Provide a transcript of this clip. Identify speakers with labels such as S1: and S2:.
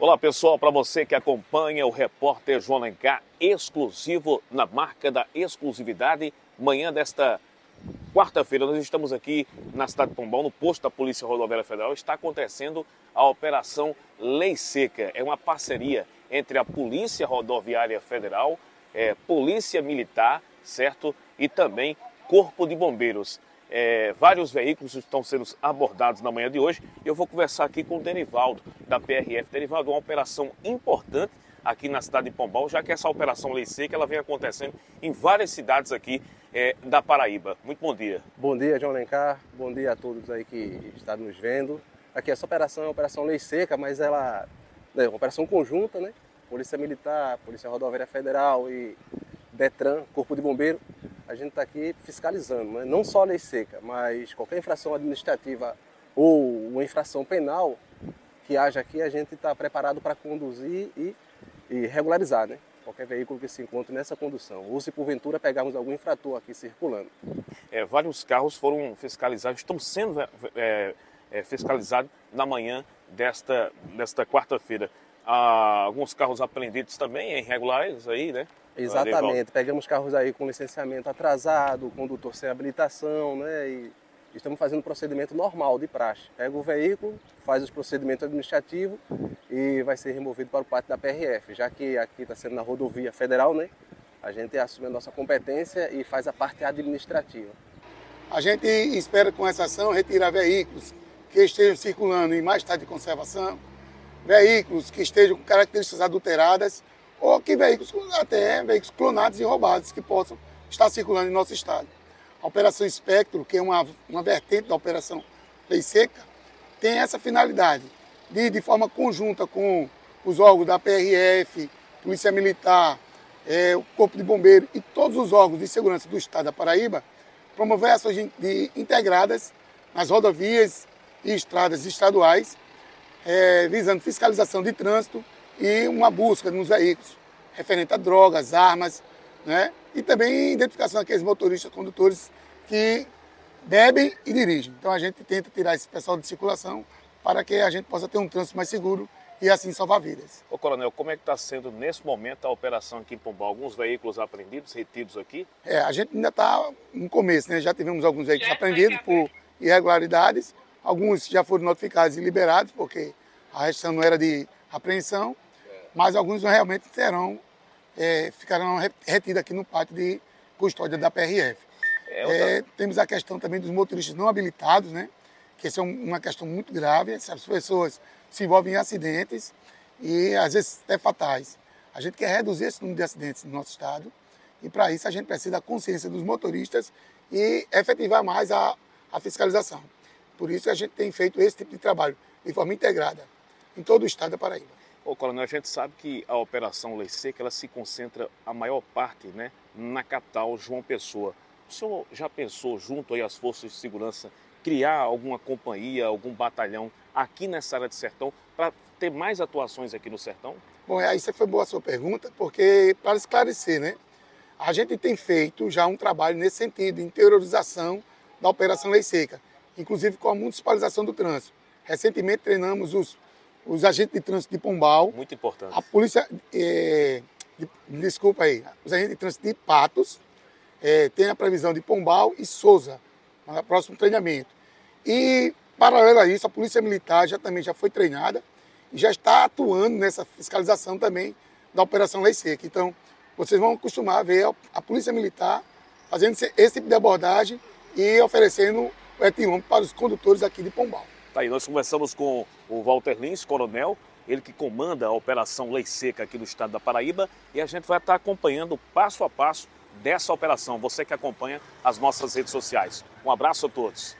S1: Olá pessoal, para você que acompanha o repórter João Lencar, exclusivo na marca da exclusividade, manhã desta quarta-feira nós estamos aqui na cidade de Pombal, no posto da Polícia Rodoviária Federal, está acontecendo a Operação Lei Seca. É uma parceria entre a Polícia Rodoviária Federal, é, Polícia Militar, certo? E também Corpo de Bombeiros. É, vários veículos estão sendo abordados na manhã de hoje. Eu vou conversar aqui com o Derivaldo, da PRF. Derivaldo, uma operação importante aqui na cidade de Pombal, já que essa operação Lei Seca ela vem acontecendo em várias cidades aqui é, da Paraíba. Muito bom dia.
S2: Bom dia, João Lencar. Bom dia a todos aí que estão nos vendo. Aqui essa operação é uma operação Lei Seca, mas ela é uma operação conjunta, né? Polícia Militar, Polícia Rodoviária Federal e Detran, Corpo de Bombeiro a gente está aqui fiscalizando, né? não só a lei seca, mas qualquer infração administrativa ou uma infração penal que haja aqui, a gente está preparado para conduzir e, e regularizar, né? Qualquer veículo que se encontre nessa condução. Ou se porventura pegarmos algum infrator aqui circulando.
S1: É, vários carros foram fiscalizados, estão sendo é, é, fiscalizados na manhã desta, desta quarta-feira. Há alguns carros apreendidos também, irregulares aí, né?
S2: Exatamente. Pegamos carros aí com licenciamento atrasado, condutor sem habilitação, né? E estamos fazendo procedimento normal de praxe. Pega o veículo, faz os procedimentos administrativos e vai ser removido para o pátio da PRF, já que aqui está sendo na rodovia federal, né? A gente assume a nossa competência e faz a parte administrativa.
S3: A gente espera com essa ação retirar veículos que estejam circulando em mais estado de conservação, veículos que estejam com características adulteradas ou que veículos, até veículos clonados e roubados que possam estar circulando em nosso estado. A Operação Espectro, que é uma, uma vertente da Operação Lei Seca, tem essa finalidade de, de forma conjunta com os órgãos da PRF, Polícia Militar, é, o Corpo de Bombeiro e todos os órgãos de segurança do Estado da Paraíba, promover ações de, de integradas nas rodovias e estradas estaduais, é, visando fiscalização de trânsito e uma busca nos veículos referente a drogas, armas, né? E também identificação daqueles motoristas, condutores que bebem e dirigem. Então a gente tenta tirar esse pessoal de circulação para que a gente possa ter um trânsito mais seguro e assim salvar vidas.
S1: Ô Coronel, como é que está sendo nesse momento a operação aqui em Pombal? Alguns veículos apreendidos, retidos aqui?
S3: É, a gente ainda está no começo, né? Já tivemos alguns veículos apreendidos por irregularidades, alguns já foram notificados e liberados, porque a restrição não era de apreensão, mas alguns realmente serão, é, ficarão retidos aqui no pátio de custódia da PRF. É, é, temos a questão também dos motoristas não habilitados, né? que essa é uma questão muito grave. Essas pessoas se envolvem em acidentes e às vezes até fatais. A gente quer reduzir esse número de acidentes no nosso estado e para isso a gente precisa da consciência dos motoristas e efetivar mais a, a fiscalização. Por isso a gente tem feito esse tipo de trabalho de forma integrada em todo o estado da Paraíba.
S1: Ô, Coronel, a gente sabe que a Operação Lei Seca ela se concentra a maior parte né, na capital João Pessoa. O senhor já pensou, junto aí às forças de segurança, criar alguma companhia, algum batalhão aqui nessa área de sertão para ter mais atuações aqui no sertão?
S3: Bom, aí você foi boa a sua pergunta, porque para esclarecer, né? A gente tem feito já um trabalho nesse sentido, de interiorização da Operação Lei Seca, inclusive com a municipalização do trânsito. Recentemente treinamos os os agentes de trânsito de Pombal.
S1: Muito importante.
S3: A polícia, é, de, desculpa aí, os agentes de trânsito de Patos, é, tem a previsão de Pombal e Souza, no próximo treinamento. E, paralelo a isso, a Polícia Militar já também já foi treinada e já está atuando nessa fiscalização também da Operação Lei Seca. Então, vocês vão acostumar a ver a Polícia Militar fazendo esse tipo de abordagem e oferecendo etilômetro para os condutores aqui de Pombal.
S1: Tá aí, nós conversamos com o Walter Lins, coronel, ele que comanda a Operação Lei Seca aqui no estado da Paraíba, e a gente vai estar acompanhando passo a passo dessa operação, você que acompanha as nossas redes sociais. Um abraço a todos.